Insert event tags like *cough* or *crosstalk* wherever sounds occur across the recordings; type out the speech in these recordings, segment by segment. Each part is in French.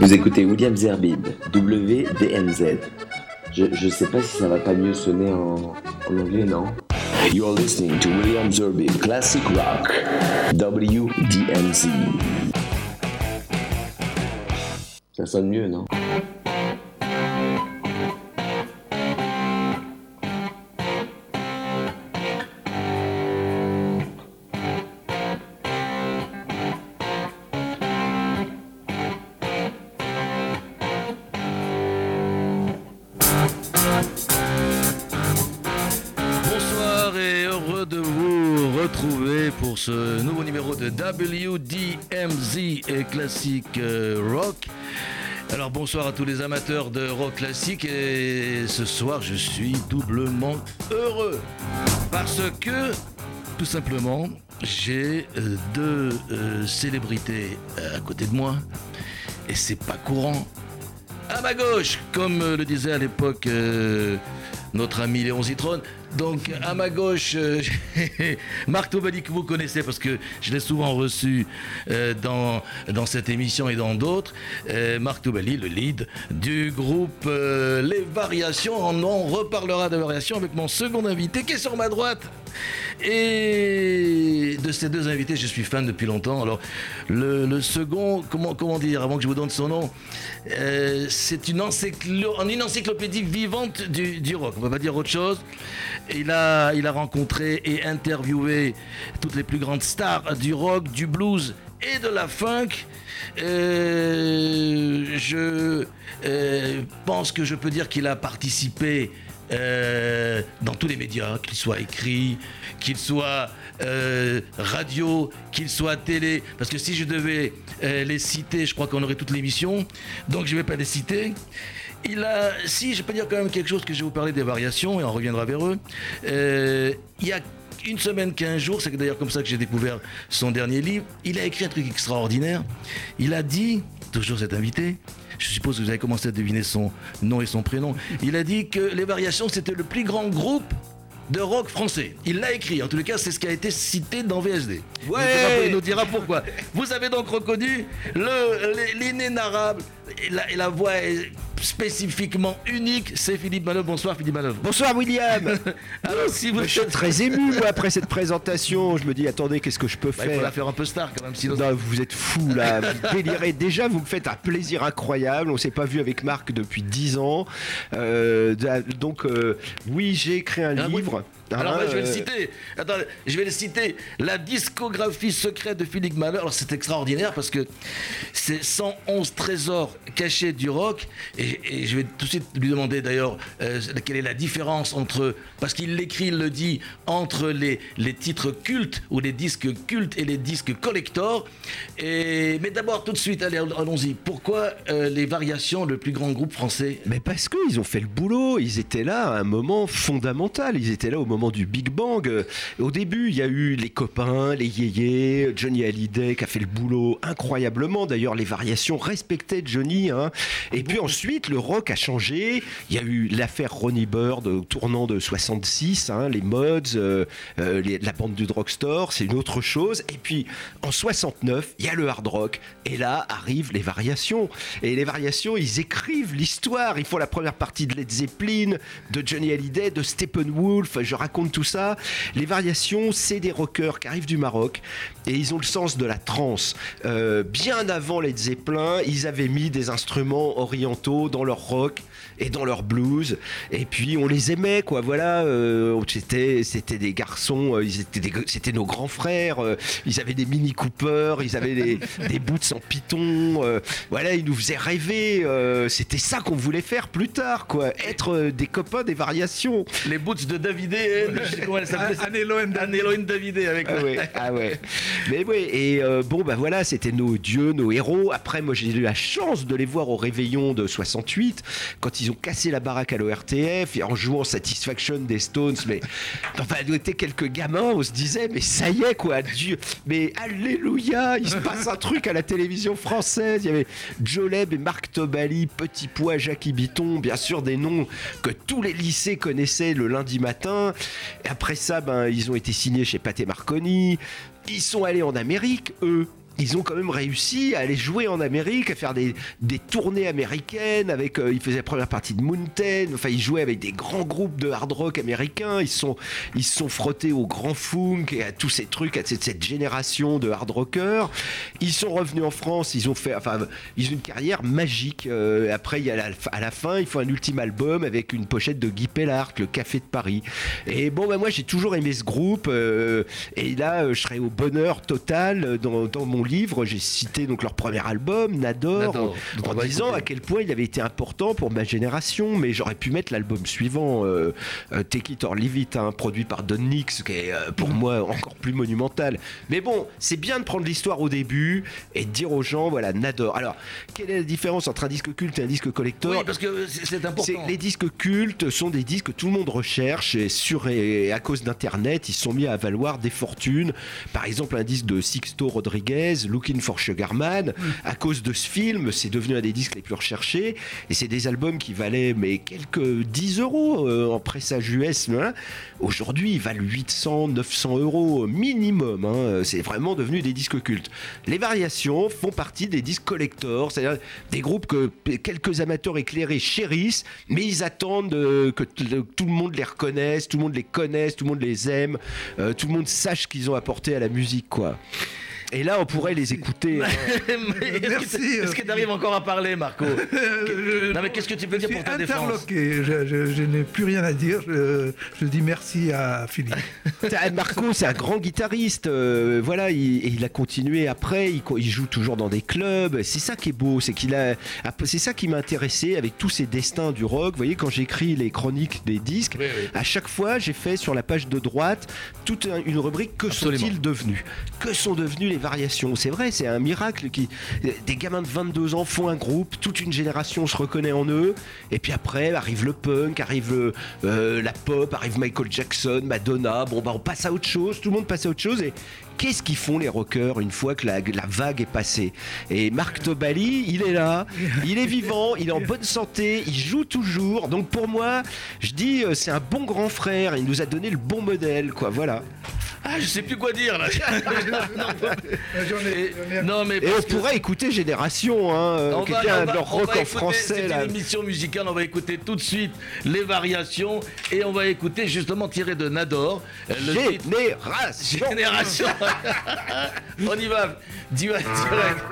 Vous écoutez William Zerbib, WDMZ. Je, je sais pas si ça va pas mieux sonner en, en anglais, non? You're listening to William Zerbib, Classic Rock, WDMZ. Ça sonne mieux, non? Bonsoir à tous les amateurs de rock classique et ce soir je suis doublement heureux parce que tout simplement j'ai euh, deux euh, célébrités euh, à côté de moi et c'est pas courant. À ma gauche, comme le disait à l'époque notre ami Léon Zitrone. Donc à ma gauche, euh, *laughs* Marc Tobali que vous connaissez parce que je l'ai souvent reçu euh, dans, dans cette émission et dans d'autres. Euh, Marc Tobali, le lead du groupe Les Variations. On reparlera de Variations avec mon second invité qui est sur ma droite. Et de ces deux invités, je suis fan depuis longtemps. Alors, le, second, comment, comment dire, avant que je vous donne son nom, c'est une, une encyclopédie vivante du, du rock. On ne va pas dire autre chose. Il a, rencontré et interviewé toutes les plus grandes stars du rock, du blues et de la funk. Euh, je euh, pense que je peux dire qu'il a participé euh, dans tous les médias, qu'il soit écrit, qu'il soit radio, qu'il soit télé. Parce que si je devais les citer, je crois qu'on aurait toute l'émission. Donc je ne vais pas les citer. Il a, si je peux dire quand même quelque chose que je vais vous parler des variations et on reviendra vers eux. Euh, il y a une semaine, 15 jours, c'est d'ailleurs comme ça que j'ai découvert son dernier livre. Il a écrit un truc extraordinaire. Il a dit, toujours cet invité, je suppose que vous avez commencé à deviner son nom et son prénom. Il a dit que les variations, c'était le plus grand groupe de rock français. Il l'a écrit, en tous les cas, c'est ce qui a été cité dans VSD. Dira- Il nous dira pourquoi. Vous avez donc reconnu le- l'inénarrable et la, et la voix est spécifiquement unique, c'est Philippe Manœuvre. Bonsoir Philippe Manœuvre. Bonsoir William *laughs* Alors si vous Je suis très ému moi, après cette présentation. Je me dis, attendez, qu'est-ce que je peux Bah, il faut la faire faire un peu star quand même, sinon. Non, vous êtes fou là, vous *laughs* délirez. Déjà, vous me faites un plaisir incroyable. On s'est pas vu avec Marc depuis 10 ans. Euh, donc, euh, oui, j'ai écrit un Ah, livre. Alors moi, je vais le citer. Attends, je vais le citer. La discographie secrète de Philippe Mahler. Alors c'est extraordinaire parce que c'est 111 trésors cachés du rock. Et, et je vais tout de suite lui demander d'ailleurs euh, quelle est la différence entre, parce qu'il l'écrit, il le dit, entre les, les titres cultes ou les disques cultes et les disques collector. Et, mais d'abord tout de suite, allez, allons-y. Pourquoi euh, les variations, le plus grand groupe français? Mais parce qu'ils ont fait le boulot, ils étaient là à un moment fondamental, ils étaient là au moment du Big Bang. Euh, Au début, il y a eu les copains, les yéyés, Johnny Hallyday qui a fait le boulot incroyablement. D'ailleurs, les variations respectaient Johnny. hein. Et puis ensuite, le rock a changé. Il y a eu l'affaire Ronnie Bird au tournant de 66, hein, les mods, euh, euh, les- la bande du drugstore, c'est une autre chose. Et puis en 69, il y a le hard rock. Et là arrivent les variations. Et les variations, ils écrivent l'histoire. Ils font la première partie de Led Zeppelin, de Johnny Hallyday, de Steppenwolf. Je raconte tout ça. Les variations, c'est des rockers qui arrivent du Maroc et ils ont le sens de la trance. Euh, bien avant Led Zeppelin, ils avaient mis des instruments orientaux dans leur rock et dans leur blues. Et puis on les aimait, quoi. Voilà, euh, c'était c'était des garçons, euh, ils étaient des- c'était nos grands frères. euh, ils avaient des Mini Cooper, ils avaient des, *laughs* des boots en python. euh, voilà, ils nous faisaient rêver. euh, c'était ça qu'on voulait faire plus tard, quoi. Être euh, des copains des variations. Les boots de Davidé, hein, je sais comment elle s'appelait. Anelo and Davidé. Avec Ah ouais, *laughs* ah ouais. Mais oui, et euh, bon, bah voilà, c'était nos dieux, nos héros. Après, moi, j'ai eu la chance de les voir au réveillon de 68, quand ils ont cassé la baraque à l'ORTF, et en jouant Satisfaction des Stones. Mais enfin, nous étions quelques gamins, on se disait, mais ça y est, quoi, Dieu. Mais alléluia, il se passe un truc à la télévision française. Il y avait Joleb et Marc Tobali, Petit Pois, Jackie Biton, bien sûr, des noms que tous les lycées connaissaient le lundi matin. Après ça, ben, ils ont été signés chez Pathé Marconi. Ils sont allés en Amérique, eux. Ils ont quand même réussi à aller jouer en Amérique, à faire des, des tournées américaines. Avec, euh, ils faisaient la première partie de Mountain. Enfin, ils jouaient avec des grands groupes de hard rock américains. Ils sont, ils se sont frottés au grand funk et à tous ces trucs, à cette, cette génération de hard rockers. Ils sont revenus en France. Ils ont fait, enfin, ils ont une carrière magique. Euh, après, il y a à la fin, il faut un ultime album avec une pochette de Guy Pellart, le Café de Paris. Et bon, bah, moi, j'ai toujours aimé ce groupe. euh, et là, je serais au bonheur total. Dans, dans mon livre, j'ai cité donc leur premier album, Nador, en, disant écouter. à quel point il avait été important pour ma génération. Mais j'aurais pu mettre l'album suivant, euh, euh, Take It or Leave It, hein, produit par Don Nix, qui est euh, pour moi encore plus monumental. Mais bon, c'est bien de prendre l'histoire au début et de dire aux gens, voilà, Nador. Alors, quelle est la différence entre un disque culte et un disque collector Oui, parce que c'est important. les disques cultes sont des disques que tout le monde recherche et sur et à cause d'internet ils sont mis à valoir des fortunes par exemple un disque de Sixto Rodriguez Looking for Sugarman à cause de ce film c'est devenu un des disques les plus recherchés et c'est des albums qui valaient mais quelques 10 euros euh, en pressage US hein. aujourd'hui ils valent 800 900 euros minimum hein. c'est vraiment devenu des disques cultes les variations font partie des disques collectors c'est-à-dire des groupes que quelques amateurs éclairés chérissent, mais ils attendent euh, que tout le monde les reconnaisse, tout le monde les connaisse, tout le monde les aime, euh, tout le monde sache qu'ils ont apporté à la musique, quoi. Et là, on pourrait les écouter. *laughs* Mais est-ce que Merci, t'- Est-ce que euh, tu arrives encore à parler, Marco Je- Non, mais qu'est-ce que tu peux je dire pour ta défense interloqué. Je, je- je n'ai plus rien à dire. Je, je dis merci à Philippe. *laughs* Marco, c'est un grand guitariste. euh, voilà, il, a continué après. Il, joue toujours dans des clubs. C'est ça qui est beau, c'est qu'il a. C'est ça qui m'a intéressé avec tous ces destins du rock. Vous voyez, quand j'écris les chroniques des disques, Oui, oui. à chaque fois, j'ai fait sur la page de droite toute un- une rubrique que sont-ils devenus? Que sont devenues les variations C'est vrai, c'est un miracle qui des gamins de 22 ans font un groupe, toute une génération se reconnaît en eux, et puis après arrive le punk, arrive euh, la pop, arrive Michael Jackson, Madonna. Bon bah on passe à autre chose, tout le monde passe à autre chose et Qu'est-ce qu'ils font les rockers une fois que la, la vague est passée? Et Marc Tobali, il est là, il est vivant, il est en bonne santé, il joue toujours. Donc pour moi, je dis euh, c'est un bon grand frère. Il nous a donné le bon modèle, quoi. Voilà. Ah, je sais plus quoi dire là. *laughs* Ai- non, mais Et on pourrait écouter Génération, hein, euh, On qui va- était un va- leur rock en français. C'est une émission musicale, on va écouter tout de suite les variations et on va écouter justement tiré de Nador euh, le titre Génération. On y va, direct. direct.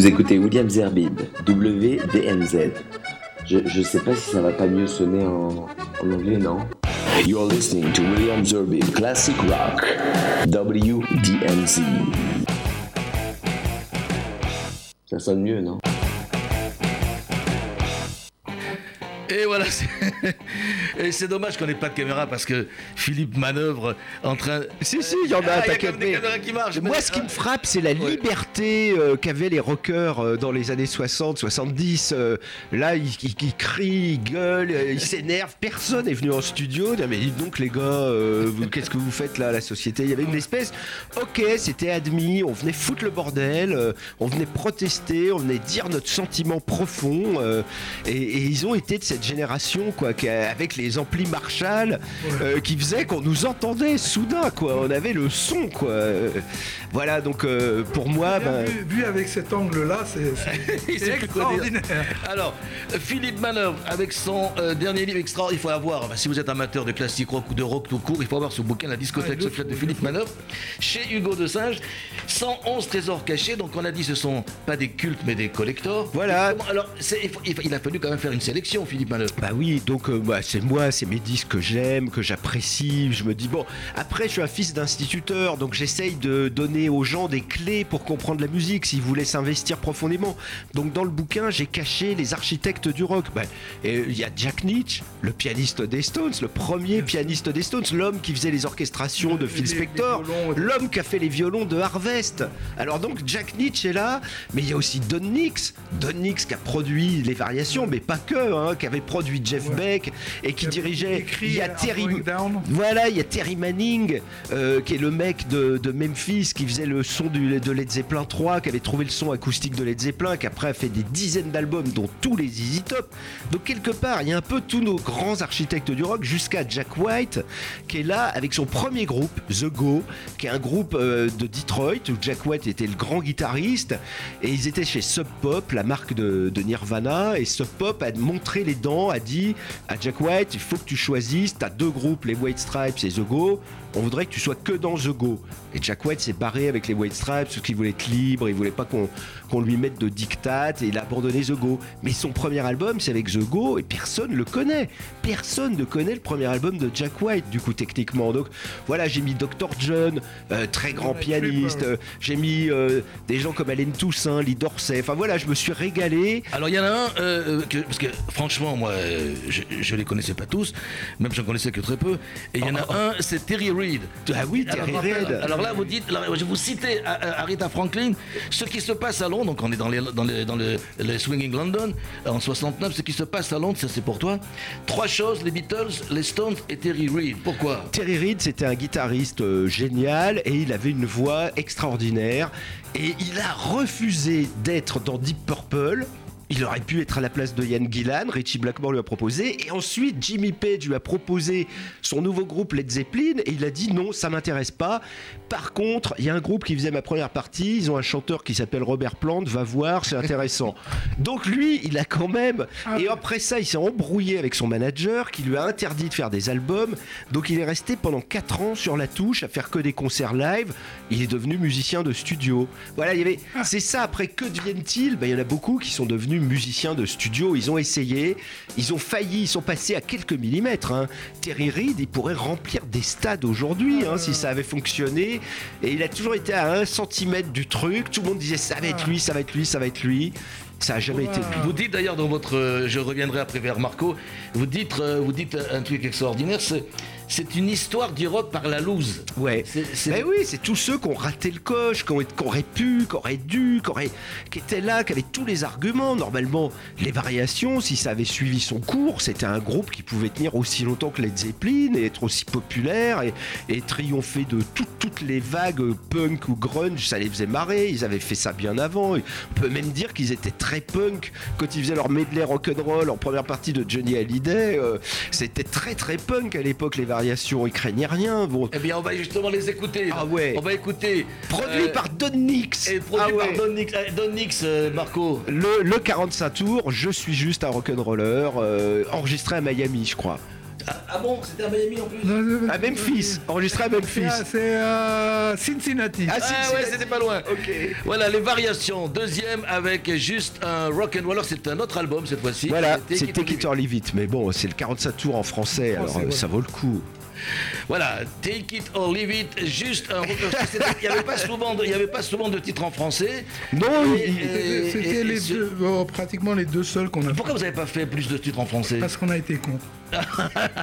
Vous écoutez William Zerbib, WDMZ. Je, je sais pas si ça va pas mieux sonner en, anglais, non? You're listening to William Zerbib, Classic Rock, WDMZ. Ça sonne mieux, non? Et voilà, c'est *laughs* dommage qu'on n'ait pas de caméra parce que Philippe manœuvre en train. Si, si, il y en a un Ah, mais- qui marchent. Moi, mais- ce qui me frappe, c'est la Ouais. liberté euh, qu'avaient les rockers euh, dans les années 60, 70. euh, là, ils, ils- ils crient, ils gueulent, ils s'énervent. Personne n'est venu en studio. dire, Mais dites donc, les gars, qu'est-ce que vous faites là, la société? Il y avait une espèce. Ok, c'était admis. On venait foutre le bordel. on venait protester. On venait dire notre sentiment profond. et, et ils ont été de cette génération, quoi, avec les amplis Marshall, qui faisait qu'on nous entendait soudain, quoi. On avait le son, quoi. Euh, voilà, donc euh, pour moi, Bien ben, vu, vu avec cet angle-là, c'est *laughs* extraordinaire. Alors, Philippe Manœuvre, avec son euh, dernier livre extra, il faut avoir, bah, si vous êtes amateur de classique rock ou de rock tout court, il faut avoir ce bouquin, La discothèque Ah, secrète de il Philippe. Manœuvre, chez Hugo de Singe. 111 trésors cachés, donc on a dit ce sont pas des cultes mais des collectors. Voilà. Alors, il, faut- il faut- il a fallu quand même faire une sélection, Philippe Manœuvre. Bah oui, donc euh, bah, c'est moi, c'est mes disques que j'aime, que j'apprécie. Je me dis, bon, après, je suis un fils d'instituteur, donc j'essaye de donner aux gens des clés pour comprendre la musique s'ils voulaient s'investir profondément. Donc dans le bouquin, j'ai caché les architectes du rock. Et Il y a Jack Nietzsche, le pianiste des Stones, le premier pianiste des Stones, l'homme qui faisait les orchestrations de Phil Spector, l'homme qui a fait les violons de Harvest. Alors donc Jack Nietzsche est là, mais il y a aussi Don Nix, Don Nix qui a produit les variations, mais pas que, hein, qui avait produit Jeff Ouais. Beck et qui dirigeait. Il y a Terry. Voilà, il y a Terry Manning, euh, qui est le mec de, Memphis, qui faisait le son de Led Zeppelin 3, qui avait trouvé le son acoustique de Led Zeppelin, qui après a fait des dizaines d'albums, dont tous les Easy Top. Donc quelque part, il y a un peu tous nos grands architectes du rock, jusqu'à Jack White, qui est là avec son premier groupe, The Go, qui est un groupe euh, de Detroit, où Jack White était le grand guitariste, et ils étaient chez Sub Pop, la marque de, de Nirvana, et Sub Pop a montré les dents, a dit à Jack White, il faut que tu choisisses, t'as deux groupes, les White Stripes et The Go, on voudrait que tu sois que dans The Go. Et Jack White s'est barré avec les White Stripes parce qu'il voulait être libre, il voulait pas qu'on qu'on lui mette de dictat et il a abandonné The Go. Mais son premier album, c'est avec The Go et personne le connaît. Personne ne connaît le premier album de Jack White, du coup, techniquement. Donc voilà, j'ai mis Dr. John, euh, très grand Ouais, pianiste. euh, j'ai mis euh, des gens comme Alain Toussaint, Lee Dorsey. Enfin voilà, je me suis régalé. Alors il y en a un, que- parce que franchement, moi, euh, je, je les connaissais pas tous, même j'en connaissais que très peu. Et il y en a un, c'est Terry Reid. Ah oui, Alors, Terry Reid. Alors là, vous dites, alors, je vous citais euh, euh, Aretha Franklin, ce qui se passe à Londres, donc on est dans, les, dans, les, dans Swinging London en 69, ce qui se passe à Londres, ça c'est pour toi. Trois choses, les Beatles, les Stones et Terry Reid. Pourquoi? Terry Reid, c'était un guitariste euh, génial et il avait une voix extraordinaire. Et il a refusé d'être dans Deep Purple. Il aurait pu être à la place de Ian Gillan, Richie Blackmore lui a proposé, et ensuite Jimmy Page lui a proposé son nouveau groupe Led Zeppelin, et il a dit non, ça m'intéresse pas. Par contre, il y a un groupe qui faisait ma première partie, ils ont un chanteur qui s'appelle Robert Plant, va voir, c'est intéressant. *laughs* Donc lui, il a quand même, et après ça, il s'est embrouillé avec son manager qui lui a interdit de faire des albums, donc il est resté pendant 4 ans sur la touche à faire que des concerts live, il est devenu musicien de studio. Voilà, il y avait, c'est ça, après que deviennent-ils? Ben, Il y en a beaucoup qui sont devenus musiciens de studio, ils ont essayé, ils ont failli, ils sont passés à quelques millimètres. hein. Terry Reid, il pourrait remplir des stades aujourd'hui hein, si ça avait fonctionné, et il a toujours été à un centimètre du truc, tout le monde disait ça va être lui, ça va être lui, ça va être lui. Ça a jamais été. Vous dites d'ailleurs dans votre, euh, je reviendrai après vers Marco, vous dites, euh, vous dites un truc extraordinaire, c'est, c'est une histoire du rock par la loose. Ouais. Ben oui, c'est tous ceux qui ont raté le coche, qui, ont, qui auraient pu, qui auraient dû, qui, auraient- qui étaient là, qui avaient tous les arguments. Normalement, les variations, si ça avait suivi son cours, c'était un groupe qui pouvait tenir aussi longtemps que Led Zeppelin et être aussi populaire et, et triompher de tout- toutes les vagues punk ou grunge. Ça les faisait marrer. Ils avaient fait ça bien avant. Et on peut même dire qu'ils étaient très punk quand ils faisaient leur medley rock'n'roll en première partie de Johnny Hallyday. euh, c'était très très punk à l'époque les variations. Ils craignaient rien. Bon, Eh bien, on va justement les écouter. Ah ouais. On va écouter. Produit euh, par Don Nix. Et produit Ah ouais. par Don Nix, euh, Don Nix, euh, Marco. Le, le 45 tours, je suis juste un rock'n'roller, euh, enregistré à Miami, je crois. Ah, ah bon, c'était à Miami en plus Non, je- À Memphis, enregistré à Memphis. C'est c'est, euh, Cincinnati. Ah, Ah si, ouais, c'était pas loin. Ok. Voilà, les variations. Deuxième avec juste un rock and roll. Alors c'est un autre album cette fois-ci. Voilà, c'est Take It or Leave It, mais bon, c'est le 45 tours en français, alors Français, euh, ouais. ça vaut le coup. Voilà, Take It or Leave It, juste un Il n'y avait pas souvent de, il y avait pas souvent de titres en français. Non, et- C'était les ce- deux, oh, pratiquement les deux seuls qu'on a fait. Pourquoi vous n'avez pas fait plus de titres en français? Parce qu'on a été cons. *laughs*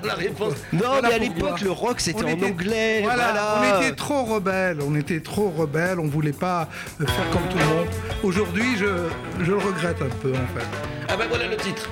La réponse. non, Voilà mais à l'époque, le rock c'était en était- anglais. Voilà, Voilà, on était trop rebelles, on était trop rebelles, on voulait pas euh, faire comme tout le monde. Aujourd'hui, je, je le regrette un peu en fait. Ah ben voilà le titre.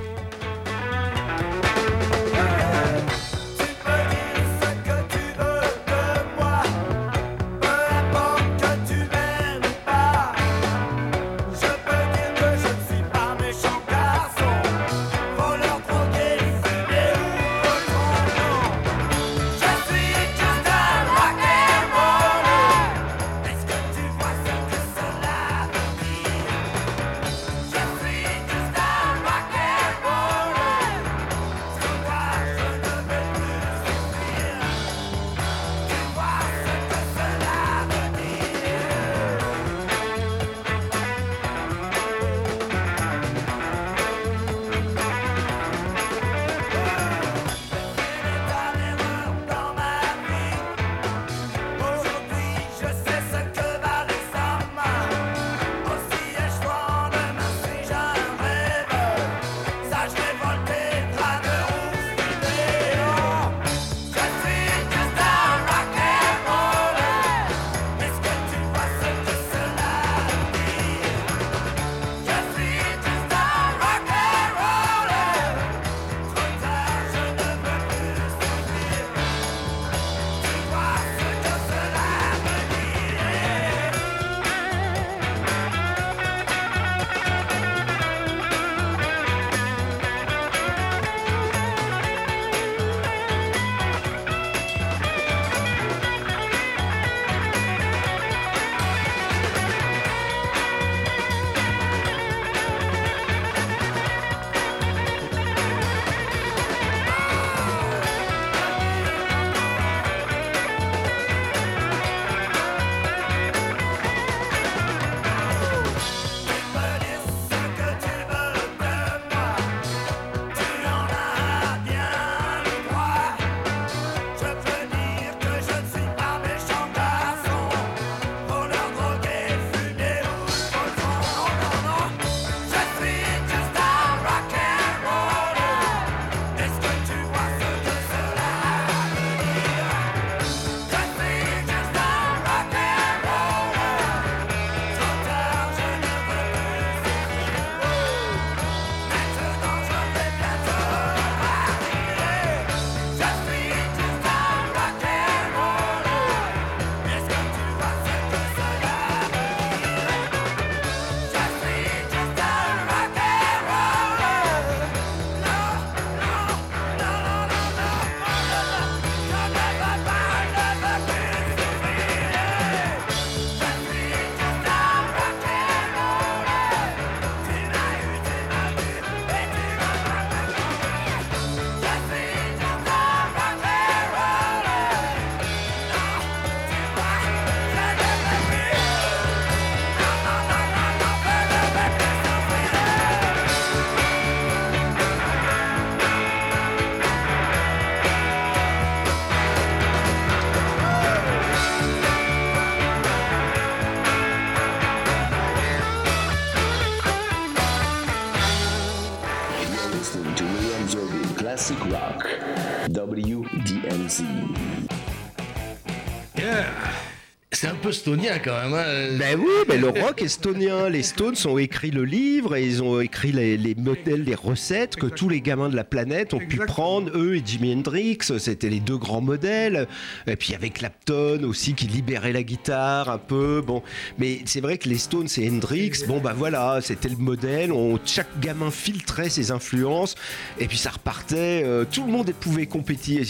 Peu stonien quand même. hein. Ben oui, mais le rock estonien, les Stones ont écrit le livre et ils ont écrit les, les modèles, les recettes que tous les gamins de la planète ont pu prendre. Eux et Jimi Hendrix, c'était les deux grands modèles. Et puis avec Clapton aussi qui libérait la guitare un peu. Bon, mais c'est vrai que les Stones et Hendrix, bon bah voilà, c'était le modèle. On, chaque gamin filtrait ses influences et puis ça repartait. euh, tout le monde pouvait compétir,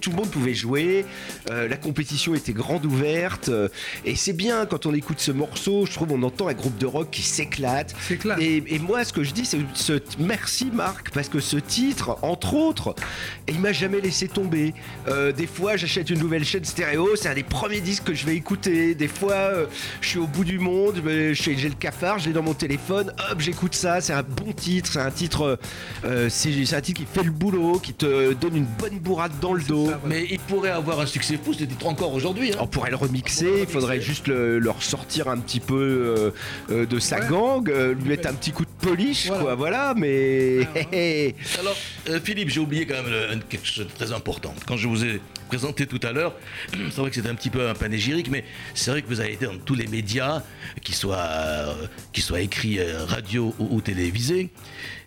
tout le monde pouvait jouer. euh, la compétition était grande ouverte. euh, et c'est bien quand on écoute ce morceau, je trouve on entend un groupe de rock qui s'éclate. S'éclate. Et, et moi, ce que je c'est ce, merci Marc, parce que ce titre, entre autres, il m'a jamais laissé tomber. Euh, des fois, j'achète une nouvelle chaîne stéréo, c'est un des premiers disques que je vais écouter. Des fois, euh, je suis au bout du monde, j'ai le cafard, je l'ai dans mon téléphone, hop, j'écoute ça. C'est un bon titre, c'est un titre, euh, c'est un titre qui fait le boulot, qui te donne une bonne bourrade dans le dos. ça, Mais il pourrait avoir un succès fou, ce titre encore aujourd'hui. hein. On pourrait le remixer, il faudrait juste le, le ressortir un petit peu de sa Ouais. gang, lui mettre un petit coup de polish, Voilà. quoi, voilà, mais. *laughs* Alors, euh, Philippe, j'ai oublié quand même quelque chose de très important. Quand je vous ai présenté tout à l'heure, *clears throat* c'est vrai que c'était un petit peu un panégyrique, mais c'est vrai que vous avez été dans tous les médias, qu'ils soient, euh, qu'ils soient écrits euh, radio ou, ou télévisés.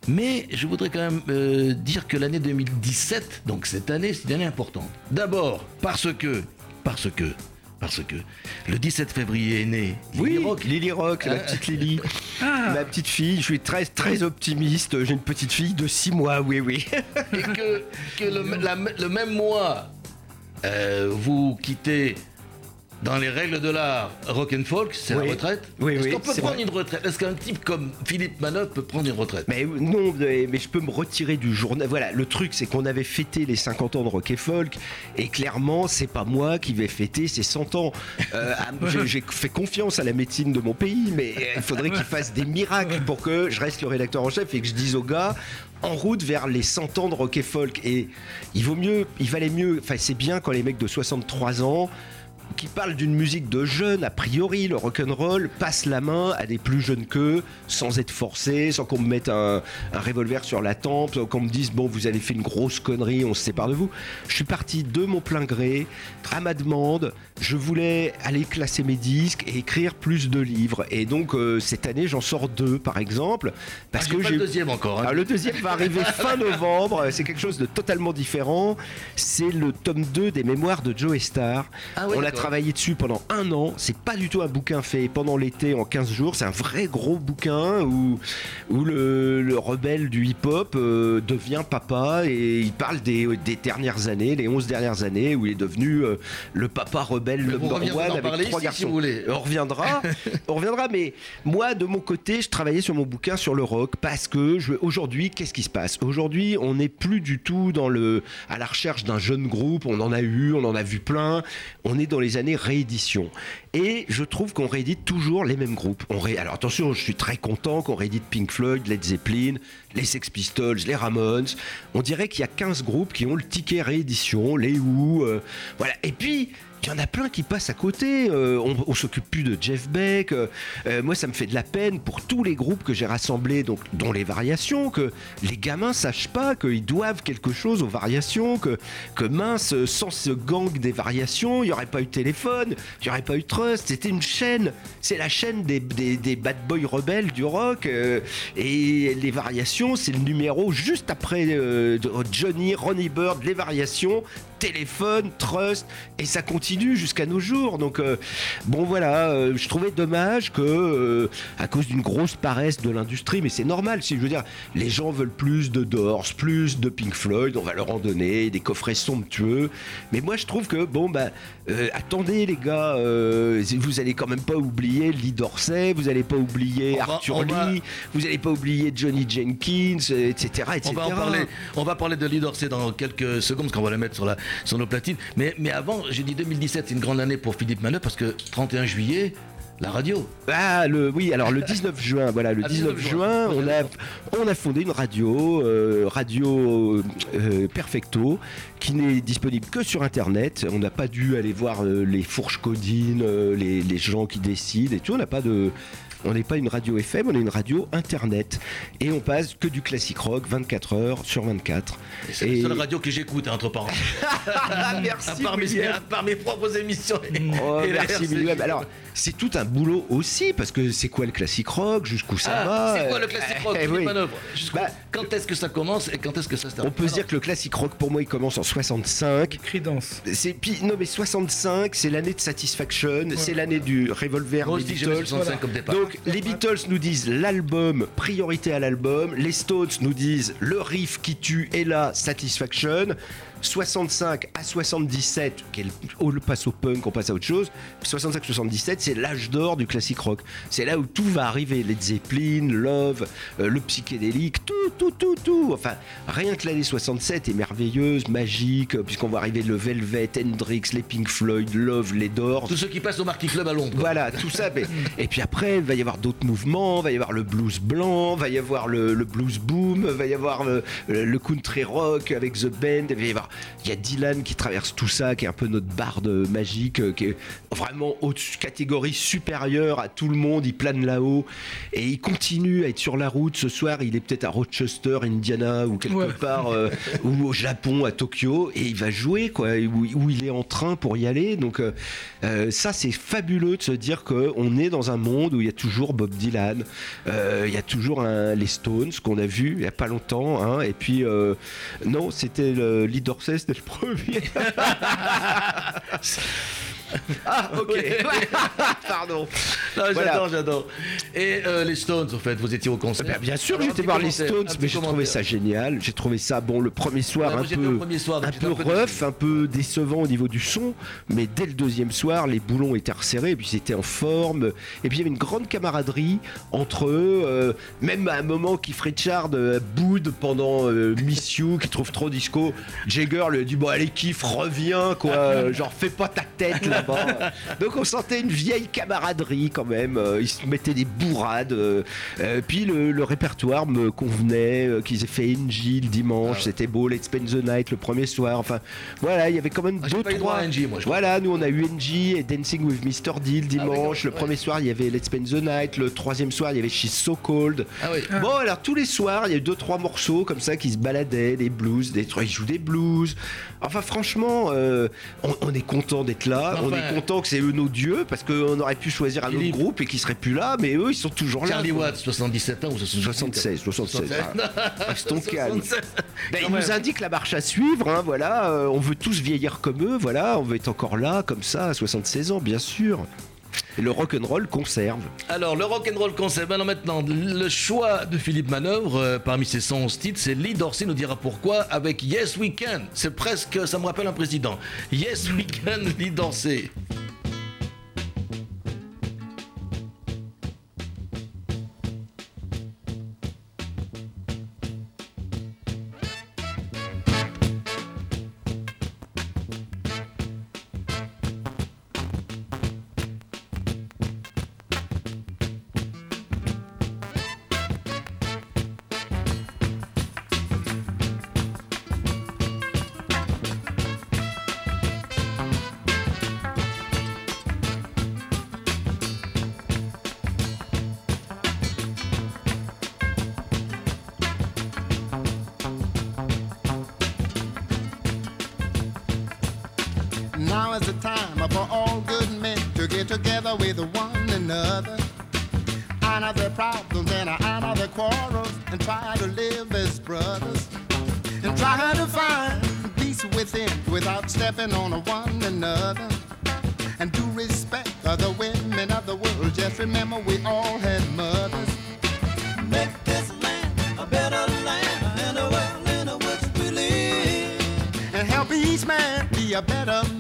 Mais je voudrais quand même euh, dire que l'année 2017, donc cette année, c'est une année importante. D'abord, parce que, parce que, parce que le 17 février est né Oui, Lily Rock. Lily Rock, la Ah. petite Lily. Ah. Ma petite fille, je suis très très optimiste. J'ai une petite fille de 6 mois, oui, oui. et que, que le, la- le même mois, euh, vous quittez dans les règles de l'art rock and folk, c'est Oui. la retraite. Oui, Est-ce oui, qu'on peut prendre vrai. une retraite? Est-ce qu'un type comme Philippe Manœuvre peut prendre une retraite? Mais non, mais je peux me retirer du journal. Voilà, le truc, c'est qu'on avait fêté les 50 ans de rock et folk, et clairement, c'est pas moi qui vais fêter ces 100 ans. Euh, *laughs* J'ai fait confiance à la médecine de mon pays, mais euh, il faudrait qu'il fasse des miracles pour que je reste le rédacteur en chef et que je dise aux gars. En route vers les 100 ans de rock et folk. Et il vaut mieux, il valait mieux, enfin, c'est bien quand les mecs de 63 ans qui parlent d'une musique de jeunes, a priori, le rock'n'roll, passent la main à des plus jeunes qu'eux, sans être forcés, sans qu'on me mette un, un revolver sur la tempe, sans qu'on me dise, bon, vous avez fait une grosse connerie, on se sépare de vous. Je suis parti de mon plein gré, à ma demande, je voulais aller classer mes disques et écrire plus de livres. Et donc, euh, cette année, j'en sors deux, par exemple, parce Ah, que pas j'ai le deuxième encore. hein. alors, le deuxième va arriver *laughs* fin novembre, c'est quelque chose de totalement différent. C'est le tome 2 des mémoires de Joe Star. Ah On a d'accord. Travaillé dessus pendant un an. C'est pas du tout un bouquin fait pendant l'été en 15 jours. C'est un vrai gros bouquin où, où le, le rebelle du hip-hop euh, devient papa et il parle des, des dernières années, les 11 dernières années, où il est devenu euh, le papa rebelle vous number one avec parler trois garçons. si vous voulez. On reviendra, *laughs* on reviendra, mais moi, de mon côté, je travaillais sur mon bouquin sur le rock parce que je, aujourd'hui, qu'est-ce qui se passe? Aujourd'hui, on n'est plus du tout dans le, à la recherche d'un jeune groupe. On en a eu, on en a vu plein. On est dans les années réédition. Et je trouve qu'on réédite toujours les mêmes groupes. On. Alors attention, je suis très content qu'on réédite Pink Floyd, Led Zeppelin, les Sex Pistols, les Ramones. On dirait qu'il y a 15 groupes qui ont le ticket réédition, les Who, euh, voilà. Et puis, il y en a plein qui passent à côté. Euh, on, on s'occupe plus de Jeff Beck. Euh, euh, moi, ça me fait de la peine pour tous les groupes que j'ai rassemblés, donc, dont les variations, que les gamins sachent pas qu'ils doivent quelque chose aux variations, que, mince, sans ce gang des variations, il n'y aurait pas eu téléphone, il n'y aurait pas eu trust. C'était une chaîne. C'est la chaîne des, des, des bad boys rebelles du rock. et les variations, c'est le numéro juste après Johnny, Ronnie Bird, les variations téléphone, trust, et ça continue jusqu'à nos jours. Donc, euh, bon, voilà, euh, je trouvais dommage que, euh, à cause d'une grosse paresse de l'industrie, mais c'est normal, si je veux dire, les gens veulent plus de Doors, plus de Pink Floyd, on va leur en donner, des coffrets somptueux. Mais moi, je trouve que, bon, bah, attendez, les gars, vous allez quand même pas oublier Lee Dorsey, vous allez pas oublier va- Arthur va- Lee, vous allez pas oublier Johnny Jenkins, etc., etc. On va en parler. On va parler de Lee Dorsey dans quelques secondes, parce qu'on va la mettre sur, la, sur nos platines. Mais, mais avant, j'ai dit 2017, c'est une grande année pour Philippe Manœuvre, parce que 31 juillet, la radio. Ah, le, oui, alors le 19 *laughs* juin, voilà, le Ah, 19 19 juin, juin. on a, on a fondé une radio, euh, Radio euh, Perfecto, qui n'est disponible que sur Internet. On n'a pas dû aller voir euh, les fourches codines, les, les gens qui décident et tout. On n'a pas de. On n'est pas une radio FM, on est une radio internet. Et on passe que du classique rock 24 heures sur 24. Et C'est Et- la seule radio que j'écoute, hein, entre parenthèses. *laughs* Merci, à, part mes, William. à part mes propres émissions. et- Oh, et merci. Alors, c'est tout un boulot aussi, parce que c'est quoi le classique rock Jusqu'où ça Ah, va c'est quoi le classique rock eh oui. Jusqu'où- Bah, Quand est-ce que ça commence et quand est-ce que ça se termine On peut se dire que le classique rock pour moi il commence en 65. Credence. C'est non mais 65 c'est l'année de Satisfaction, c'est l'année du Revolver Moi des Beatles. 65 comme départ. Donc les Beatles nous disent l'album, priorité à l'album. Les Stones nous disent le riff qui tue est là, Satisfaction. 65 à 77, quel- on le passe au punk, on passe à autre chose. 65-77, c'est l'âge d'or du classique rock. C'est là où tout va arriver. Led Zeppelin, Love, euh, le psychédélique, tout, tout, tout, tout. Enfin, rien que l'année 67 est merveilleuse, magique, euh, puisqu'on va arriver le Velvet, Hendrix, les Pink Floyd, Love, les Doors. Tous ceux qui passent au Marquis Club à Londres. Voilà, tout ça. mais- et puis après, il va y avoir d'autres mouvements. Il va y avoir le blues blanc, il va y avoir le, le blues boom, il va y avoir le, le country rock avec The Band. Il va y avoir, il y a Dylan qui traverse tout ça, qui est un peu notre barde magique, euh, qui est vraiment au-dessus, catégorie supérieure à tout le monde. Il plane là-haut et il continue à être sur la route. Ce soir, il est peut-être à Rochester, Indiana ou quelque Ouais. part, euh, *laughs* ou au Japon, à Tokyo, et il va jouer, quoi, où, il est en train pour y aller. Donc, euh, ça, c'est fabuleux de se dire qu'on est dans un monde où il y a toujours Bob Dylan, euh, il y a toujours un- les Stones qu'on a vu il y a pas longtemps, hein, et puis non, c'était le Lee Dorsey, c'était le premier. *laughs* ah, ok. *laughs* Pardon. Non, Voilà. J'adore, j'adore. Et euh, les Stones, en fait, vous étiez au concert. Ben, bien sûr, j'étais voir les Stones, mais j'ai trouvé ça génial. J'ai trouvé ça, bon, le premier soir Ouais, un peu, premier soir, un peu un peu rough, un peu décevant au niveau du son, mais dès le deuxième soir, les boulons étaient resserrés, et puis c'était en forme, et puis il y avait une grande camaraderie entre eux, euh, même à un moment Keith Richard euh, boude pendant euh, Miss You, qui trouve trop disco, Jagger lui a dit, bon allez Keith, reviens, quoi, *laughs* genre fais pas ta tête là-bas. Donc on sentait une vieille camaraderie quand même, euh, ils se mettaient des bourrades, euh, euh, puis le, le répertoire me convenait, qu'ils aient fait NG le dimanche, Ah ouais. c'était beau, Let's Spend the Night le premier soir, enfin voilà, il y avait quand même Ah, deux, pas eu droit trois. à NG, moi, voilà, nous on a eu NG et Dancing with Mr. Deal dimanche, d'accord, le ouais. premier soir il y avait Let's Spend the Night, le troisième soir il y avait She's So Cold. Ah oui. Bon, alors tous les soirs, il y a eu deux trois morceaux comme ça qui se baladaient, des blues, des ils jouent des blues. Enfin, franchement, euh, on, on est content d'être là, on est content que c'est eux nos dieux parce qu'on aurait pu choisir un autre groupe et qui serait plus là, mais eux ils sont toujours là. Charlie. Watts, 77 ans ou 78 76, 76. ah, Restons *laughs* calmes. 76. Ben, il nous indique la marche à suivre, hein, voilà. euh, on veut tous vieillir comme eux, voilà. On veut être encore là, comme ça, à 76 ans, bien sûr. Le rock'n'roll conserve. Alors, le rock'n'roll concept. Alors maintenant, le choix de Philippe Manœuvre, euh, parmi ses 111 titres, c'est Lee Dorsey nous dira pourquoi avec Yes We Can. C'est presque, ça me rappelle un président. Yes We Can, Lee Dorsey. Is the time for all good men to get together with one another. Honor their problems and honor their quarrels and try to live as brothers. And try to find peace within without stepping on one another. And do respect other women of the world. Just remember we all had mothers. Make this land a better land and a world in which we live and help each man be a better man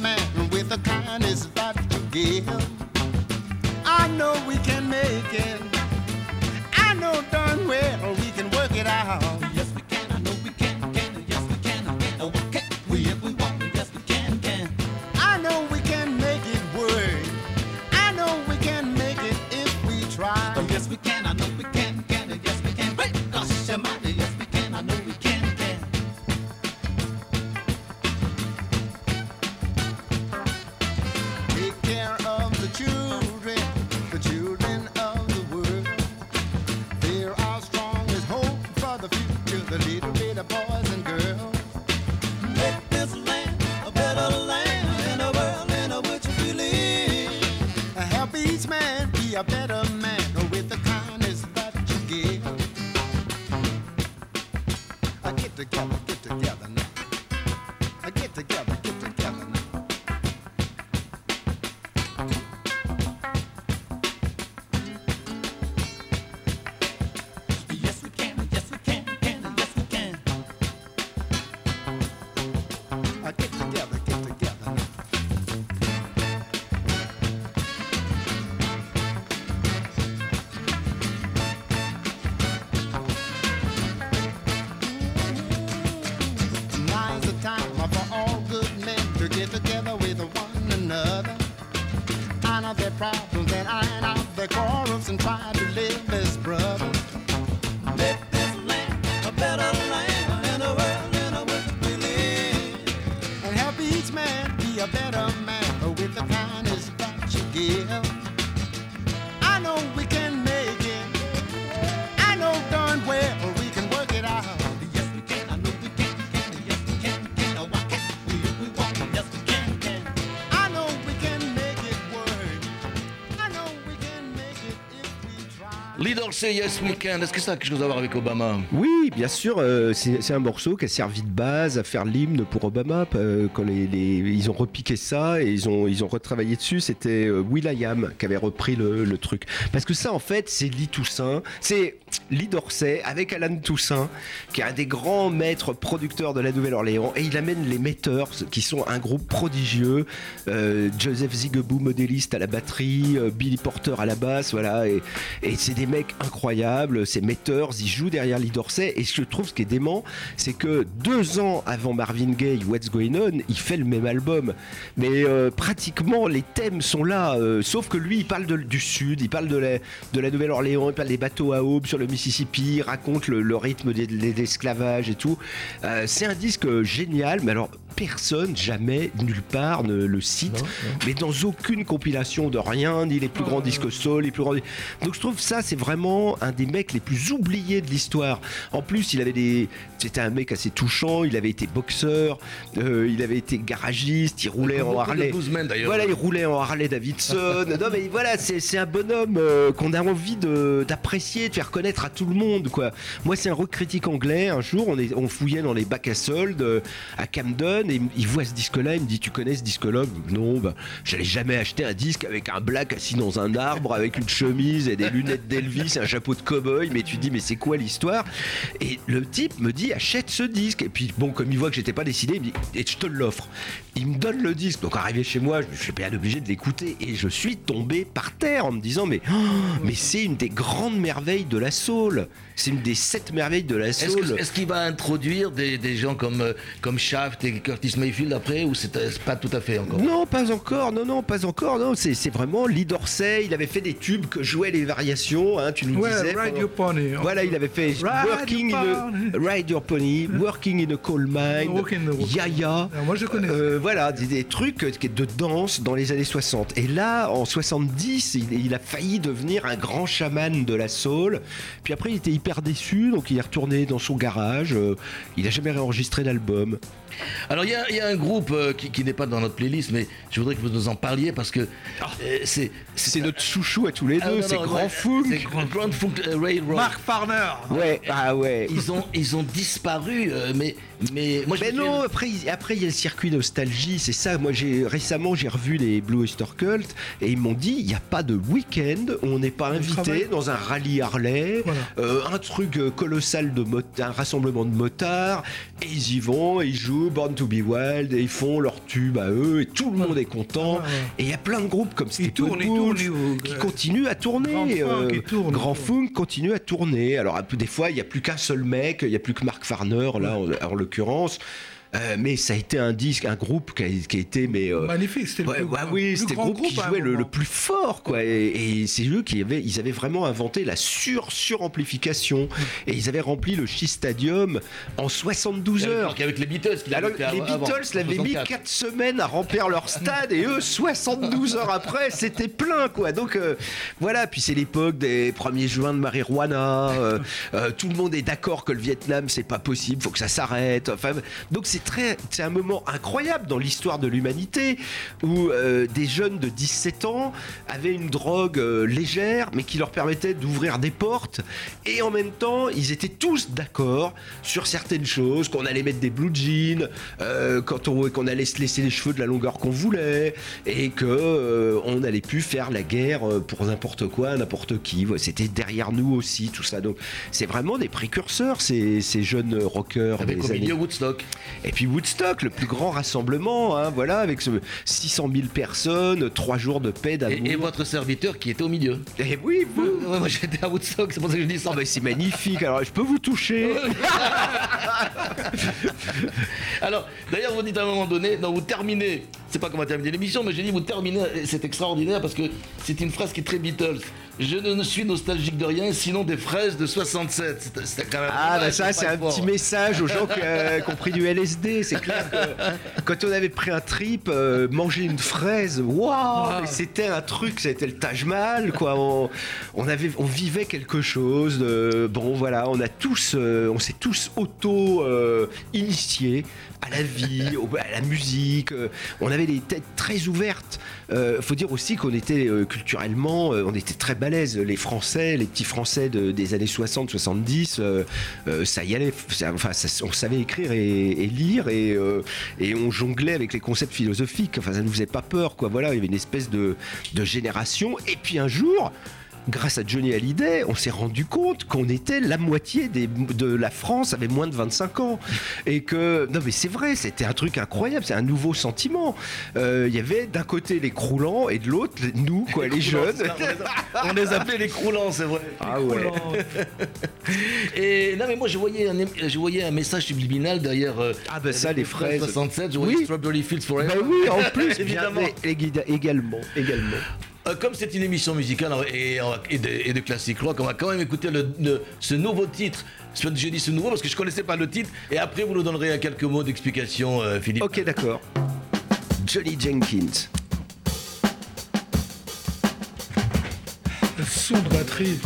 Yes Weekend, est-ce que ça a quelque chose à voir avec Obama Oui, bien sûr, euh, c'est un morceau qui a servi de base à faire l'hymne pour Obama. euh, quand ils ont repiqué ça et ils ont, retravaillé dessus, c'était euh, Will.i.am qui avait repris le, le truc. Parce que ça, en fait, c'est Lee Toussaint, c'est Lee Dorsey avec Alan Toussaint, qui est un des grands maîtres producteurs de la Nouvelle-Orléans, et il amène les Meters, qui sont un groupe prodigieux. Euh, Joseph Zigaboo, modéliste à la batterie, euh, Billy Porter à la basse, voilà, et, c'est des mecs incroyables, ces Meters, ils jouent derrière Lee Dorsey, et je trouve ce qui est dément, c'est que deux ans avant Marvin Gaye, What's Going On, il fait le même album, mais euh, pratiquement les thèmes sont là, sauf que lui, il parle du Sud, il parle de la, de la Nouvelle-Orléans, il parle des bateaux à aube sur le Mississippi, il raconte le, le rythme de, de- de l'esclavage et tout. Euh, c'est un disque génial, mais alors personne, jamais, nulle part ne le cite, mais dans aucune compilation de rien, ni les plus grands disques soul, les plus grands. Donc je trouve ça, c'est vraiment un des mecs les plus oubliés de l'histoire. En plus, il avait des. C'était un mec assez touchant, il avait été boxeur, euh, il avait été garagiste, il roulait en de Harley. Voilà, il roulait en Harley Davidson. *laughs* non, mais voilà, c'est c'est un bonhomme euh, qu'on a envie de- d'apprécier, de, faire connaître à tout le monde, quoi. Moi, c'est un rock critique anglais. Un jour, on, est, on fouillait dans les bacs à soldes euh, à Camden et il voit ce disque-là. Il me dit Tu connais ce disque-là? Non, bah, j'allais jamais acheter un disque avec un black assis dans un arbre, avec une chemise et des lunettes d'Elvis, un chapeau de cow-boy. Mais tu dis Mais c'est quoi l'histoire? Et le type me dit Achète ce disque. Et puis, bon, comme il voit que j'étais pas décidé, il me dit Et je te l'offre. Il me donne le disque. Donc, arrivé chez moi, je suis bien obligé de l'écouter. Et je suis tombé par terre en me disant Mais, oh, mais c'est une des grandes merveilles de la soul. C'est une des sept merveilles de la Est-ce soul. que- est-ce qu'il va introduire des, des gens comme, euh, comme Shaft et Curtis Mayfield après ou c'est euh, c'est pas tout à fait encore Non, pas encore, non, non, pas encore, non, c'est c'est vraiment Lee Dorsey, il avait fait des tubes que jouaient les variations, hein, tu nous disais. Ride pendant- Your Pony. Voilà, il avait fait Ride Working your in a, Ride Your Pony, Working in a Coal Mine. Yaya. Alors, moi, je connais. Euh, voilà, des, des trucs de danse dans les années 60. Et là, en 70, il, il a failli devenir un grand chaman de la soul. Puis après, il était hyper déçu, donc il est retourné dans son garage. euh, il a jamais réenregistré d'album. Alors il y, a- il y a un groupe euh, qui, qui n'est pas dans notre playlist, mais je voudrais que vous nous en parliez parce que euh, c'est C'est notre chouchou à tous les Ah, deux, non, c'est non, Grand ouais, Funk. C'est Grand, Grand Funk euh, Railroad. Mark Farner. Ouais, ah ouais. Ils ont, ils ont disparu, euh, mais, mais moi je Mais non, après, il- après il y a le circuit nostalgie, c'est ça. Moi, j'ai récemment j'ai revu les Blue Oyster Cult et ils m'ont dit il n'y a pas de week-end où on n'est pas invité travaille. dans un rallye Harley, Voilà. euh, un truc euh, colossal de mot- un rassemblement de motards et ils y vont, et ils jouent Born to Be Wild et ils font leur tube à eux et tout le monde est content. Ouais, ouais. Et il y a plein de groupes comme ils- qui euh, continuent à tourner. Grand Funk, euh, Grand. Funk continue à tourner. Alors des fois, il n'y a plus qu'un seul mec, il n'y a plus que Mark Farner là en, en l'occurrence. Euh, mais ça a été un disque, un groupe qui a, qui a été mais euh, Magnifique, c'était le oui, plus le grand groupe qui jouait le, plus fort quoi. Et, et c'est eux qui avaient, ils avaient vraiment inventé la sur suramplification et ils avaient rempli le Shea Stadium en 72 heures. Alors qu'avec les Beatles, qu'il Alors, les avant, Beatles l'avaient mis 64. 4 semaines à remplir leur stade et eux 72 heures après c'était plein quoi donc euh, voilà puis c'est l'époque des premiers juin de marijuana euh, euh, tout le monde est d'accord que le Vietnam c'est pas possible faut que ça s'arrête enfin donc c'est très c'est un moment incroyable dans l'histoire de l'humanité où euh, des jeunes de 17 ans avaient une drogue euh, légère mais qui leur permettait d'ouvrir des portes. Et en même temps ils étaient tous d'accord sur certaines choses qu'on allait mettre des blue jeans euh, quand on qu'on allait se laisser les cheveux de la longueur qu'on voulait et que on allait plus faire la guerre pour n'importe quoi n'importe qui. C'était derrière nous aussi tout ça. Donc c'est vraiment des précurseurs ces, ces jeunes rockers Avec des au années milieu Woodstock. Et puis Woodstock, le plus grand rassemblement, hein, voilà, avec ce 600 000 personnes, trois jours de paix d'amour. Et, et votre serviteur qui était au milieu. Et oui, vous. Ouais, moi j'étais à Woodstock, c'est pour ça que je dis ça. Mais c'est magnifique. Alors, je peux vous toucher *laughs* Alors, d'ailleurs, vous dites à un moment donné, non, vous terminez, c'est pas comment terminer l'émission, mais j'ai dit vous terminez, c'est extraordinaire parce que c'est une phrase qui est très Beatles. Je ne suis nostalgique de rien, sinon des fraises de 67. C'était- quand même. Ah, bah ça, c'est un fort. petit message aux gens qui, euh, ont pris du LSD. C'est clair que quand on avait pris un trip, euh, manger une fraise, waouh, c'était un truc, c'était le Taj Mahal, quoi. On, on avait, on vivait quelque chose. de- bon, voilà, on a tous, euh, on s'est tous auto euh, initiés à la vie, à la musique. euh, on avait des têtes très ouvertes. Faut dire aussi qu'on était culturellement, on était très balèze. Les Français, les petits Français de- des années 60-70, euh, euh, ça y allait. Enfin, on savait écrire et, lire et, euh, et on jonglait avec les concepts philosophiques. Enfin, ça ne nous faisait pas peur, quoi. Voilà, il y avait une espèce de génération. Et puis un jour. Grâce à Johnny Hallyday, on s'est rendu compte qu'on était la moitié des- de la France avait moins de 25 ans. Et que, non mais c'est vrai, c'était un truc incroyable, c'est un nouveau sentiment. Euh, Il y avait d'un côté les croulants et de l'autre nous, quoi, les, jeunes. On les, a- on les appelait les croulants, c'est vrai. Ah ouais. Et non, mais moi, je voyais un, je voyais un message subliminal derrière. euh, Ah ben ça, les le fraises. 67, je voyais Oui. Strawberry Fields Forever. Ben oui, en plus, *laughs* Évidemment. également, également. Euh, comme c'est une émission musicale et, et de, et de classique rock, on va quand même écouter le, le- ce nouveau titre. Je dis ce nouveau parce que je connaissais pas le titre. Et après, vous nous donnerez quelques mots d'explication, euh, Philippe. Ok, d'accord. Johnny Jenkins. Le son de batterie.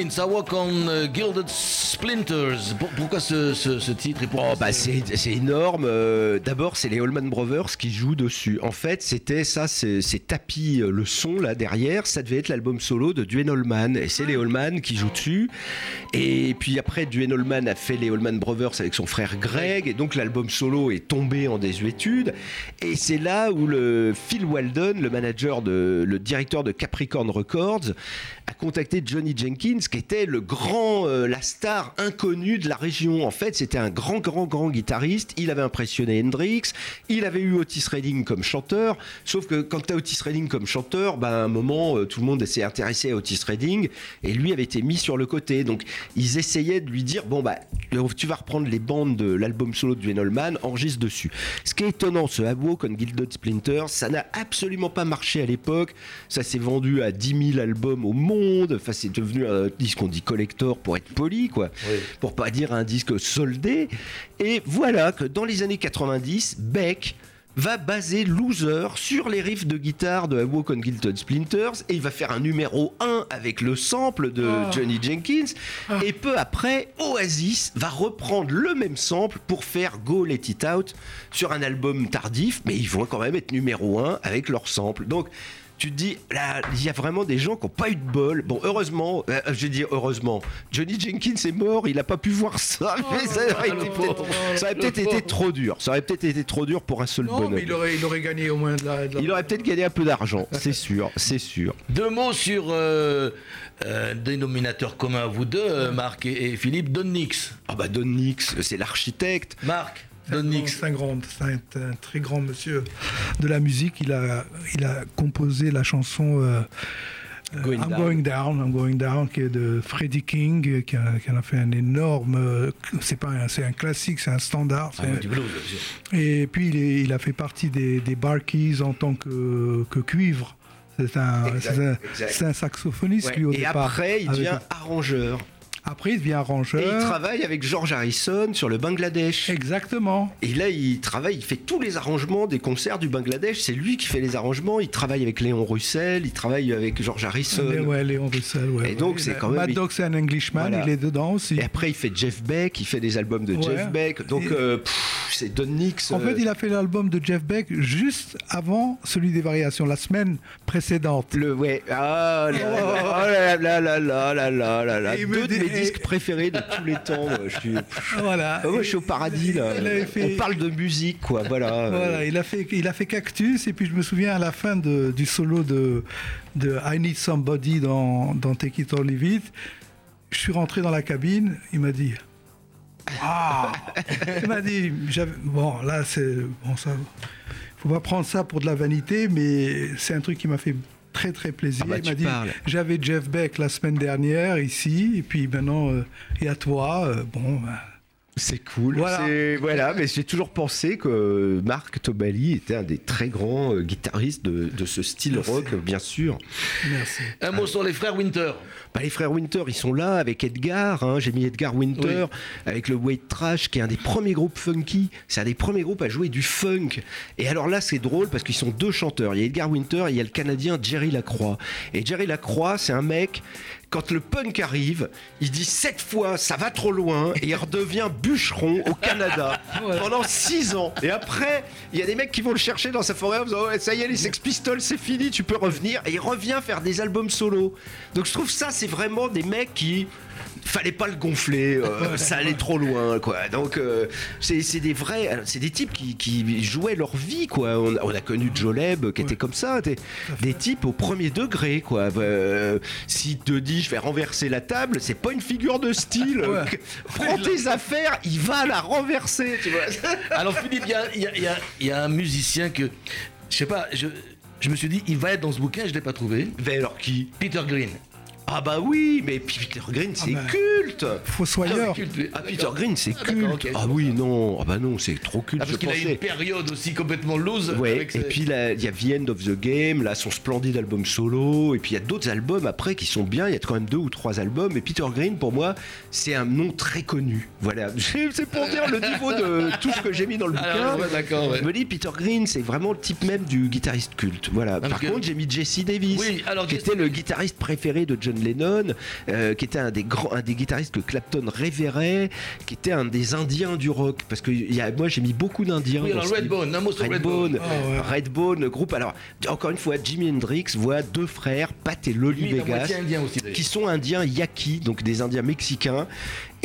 I Walk on euh, Gilded Splinters. Pour- pourquoi ce, ce- ce titre et pourquoi Oh, bah c'est c'est énorme. Euh, D'abord, c'est les Allman Brothers qui jouent dessus. En fait, c'était ça, c'est c'est tapis, euh, le son là derrière, ça devait être l'album solo de Duane Allman. Et c'est les Allman qui jouent dessus. Et puis après, Duane Allman a fait les Allman Brothers avec son frère Greg. Et donc l'album solo est tombé en désuétude. Et c'est là où le Phil Walden, le manager, de, le directeur de Capricorn Records, a contacté Johnny Jenkins, qui était le grand, euh, la star inconnue de la région. En fait, c'était un grand, grand, grand guitariste. Il avait impressionné Hendrix. Il avait eu Otis Redding comme chanteur. Sauf que quand tu as Otis Redding comme chanteur, ben, à un moment, euh, tout le monde s'est intéressé à Otis Redding. Et lui avait été mis sur le côté. Donc, ils essayaient de lui dire bon, bah, tu vas reprendre les bandes de l'album solo de Venolman, enregistre dessus. Ce qui est étonnant, ce Hawk on Gilded Splinters, ça n'a absolument pas marché à l'époque. Ça s'est vendu à 10 000 albums au monde. Enfin, c'est devenu un disque qu'on dit collector pour être poli, quoi. Pour pas dire un disque soldé. Et voilà que dans les années 90, Beck va baser Loser sur les riffs de guitare de Walk on Gilded Splinters et il va faire un numéro 1 avec le sample de Johnny Jenkins. Et peu après Oasis va reprendre le même sample pour faire Go Let It Out sur un album tardif mais ils vont quand même être numéro 1 avec leur sample. Donc tu te dis, là, il y a vraiment des gens qui n'ont pas eu de bol. Bon, heureusement, euh, je vais dire heureusement, Johnny Jenkins est mort, il n'a pas pu voir ça. mais ça aurait été peut-être- ça aurait peut-être été trop dur. Ça aurait peut-être été trop dur pour un seul Non, bonhomme. mais il aurait, il aurait gagné au moins de la. de la- Il aurait peut-être gagné un peu d'argent, *laughs* c'est sûr, c'est sûr. Deux mots sur euh, euh, dénominateur commun à vous deux, euh, Marc et, et Philippe, Don Nix. Ah bah Don Nix, c'est l'architecte. Marc, C'est un Don grand- Nix. C'est un, très grand monsieur de la musique. Il a, il a composé la chanson euh, euh, Going I'm Down. Going Down, I'm Going Down, qui est de Freddie King, euh, qui a, qui en a fait un énorme. C'est pas, un- c'est un classique, c'est un standard. c'est un- Du blues, bien sûr. Et puis il, est- il a fait partie des, des Barkeys en tant que, que cuivre. C'est un, un- saxophoniste Ouais. lui au Et départ. après, il devient arrangeur. Après, il devient arrangeur. Et il travaille avec George Harrison sur le Bangladesh. Exactement. Et là, il travaille, il fait tous les arrangements des concerts du Bangladesh. C'est lui qui fait les arrangements. Il travaille avec Léon Russell, il travaille avec George Harrison. Et ouais, Léon Russell, ouais. Et donc, c'est quand même. Mad Dog, un Englishman, il est dedans aussi. Et après, il fait Jeff Beck, il fait des albums de. Jeff Beck. Donc, euh, c'est Don Nix. En fait, euh, il a fait l'album de Jeff Beck juste avant celui des variations, la semaine précédente. Le, ouais. Ah, là, oh là, là, là, là, là, là, là, là mes disques préférés de tous les temps moi, je suis *laughs* Voilà. Ah, moi, je suis au paradis là fait- on parle de musique quoi voilà Voilà, il a fait, il a fait Cactus et puis je me souviens à la fin de- du solo de, de I Need Somebody dans, dans Take It or Leave It, je suis rentré dans la cabine, il m'a dit. Ah Il m'a dit, bon là c'est bon ça, faut pas prendre ça pour de la vanité, mais c'est un truc qui m'a fait très très plaisir. Ah bah, il m'a dit, j'avais Jeff Beck la semaine dernière ici et puis maintenant euh, et à toi, euh, bon. ben, c'est cool Voilà. Mais j'ai toujours pensé que Marc Tobali était un des très grands euh, guitaristes de, de ce style Merci. rock bien sûr merci. Un mot sur les frères Winter. Bah, les frères Winter, ils sont là avec Edgar. hein, J'ai mis Edgar Winter avec le White Trash, qui est un des premiers groupes funky. C'est un des premiers groupes à jouer du funk. Et alors là, c'est drôle parce qu'ils sont deux chanteurs. Il y a Edgar Winter et il y a le Canadien Jerry Lacroix. Et Jerry Lacroix, c'est un mec. Quand le punk arrive, il dit sept fois ça va trop loin et il redevient bûcheron au Canada *laughs* pendant six ans. Et après, il y a des mecs qui vont le chercher dans sa forêt en disant Ouais, ça y est, les Sex Pistols, c'est fini, tu peux revenir. Et il revient faire des albums solo. Donc je trouve ça, c'est vraiment des mecs qui. Fallait pas le gonfler, euh, *laughs* ça allait trop loin, quoi. Donc euh, c'est des vrais, c'est des types qui, qui jouaient leur vie, quoi. On, a- on a connu Joleb qui était comme ça, des, des types au premier degré, quoi. Euh, si te dit je vais renverser la table, c'est pas une figure de style. *laughs* *laughs* Prends tes affaires, il va la renverser, tu vois. Alors Philippe, il y a, y y y un musicien que, je sais pas, je, je me suis dit, il va être dans ce bouquin, je l'ai pas trouvé. Mais alors qui? Peter Green. Ah bah oui, mais Peter Green c'est bah. culte. Fossoyeur. Ah Peter Green c'est Ah, culte. Ah oui non, ah bah non c'est trop culte. Ah, parce qu'il a une période aussi complètement loose. Ouais, avec et ses- puis il y a The End of the Game, là, son splendide album solo, et puis il y a d'autres albums après qui sont bien, il y a quand même deux ou trois albums, et Peter Green, pour moi, c'est un nom très connu. Voilà, *laughs* c'est pour dire le niveau de tout ce que j'ai mis dans le bouquin. Alors, ouais, d'accord, ouais. Je me dis, Peter Green, c'est vraiment le type même du guitariste culte. Voilà. Par que- contre, j'ai mis Jesse Davis, Oui, alors, qui Jesse était le guitariste préféré de John Lennon, euh, qui était un des grands, un des guitaristes que Clapton révérait, qui était un des Indiens du rock. Parce que il y a, moi, j'ai mis beaucoup d'Indiens. Oui. Redbone, Redbone, Redbone. Ah. Redbone, groupe. Alors, encore une fois, Jimi Hendrix voit deux frères, Pat et à Vegas, aussi qui sont indiens yaqui, donc des indiens mexicains.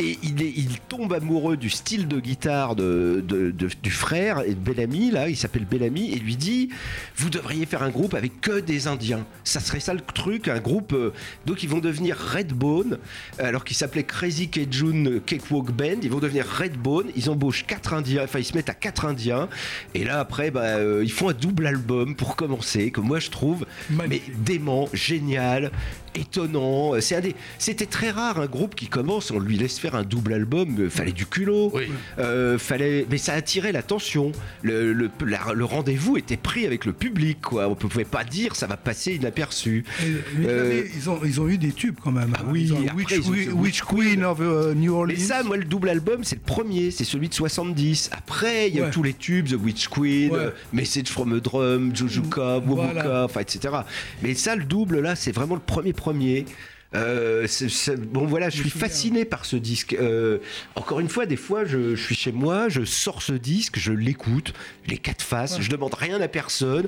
Et il, est- il tombe amoureux du style de guitare de, de- de- du frère et de Bellamy, là, il s'appelle Bellamy, et lui dit Vous devriez faire un groupe avec que des Indiens. Ça serait ça le truc, un groupe. euh, donc ils vont devenir Redbone, alors qu'ils s'appelaient Crazy Cajun Cakewalk Band. Ils vont devenir Redbone. Ils embauchent quatre Indiens, enfin ils se mettent à quatre Indiens. Et là, après, bah, euh, ils font un double album pour commencer, que moi je trouve mais dément, génial. Étonnant. C'est un des- C'était très rare un groupe qui commence, on lui laisse faire un double album. euh, Fallait du culot. Oui. Euh, fallait, mais ça attirait l'attention. Le, le- la- le rendez-vous était pris avec le public. Quoi. On ne pouvait pas dire ça va passer inaperçu. Mais Euh, ils, ont, ils ont eu des tubes quand même. Ah oui, Ils ont après, Witch, ils ont fait Witch Queen of New Orleans. Mais ça, moi, le double album, c'est le premier, c'est celui de 70. Après, il y a eu tous les tubes, The Witch Queen, Ouais. Message from a Drum, Jojuka, Wobuka, Voilà. etc. Mais ça, le double, là, c'est vraiment le premier premier. Euh, bon voilà, je suis fasciné par ce disque. Euh, encore une fois, des fois, je, je suis chez moi, je sors ce disque, je l'écoute, les quatre faces, je demande rien à personne,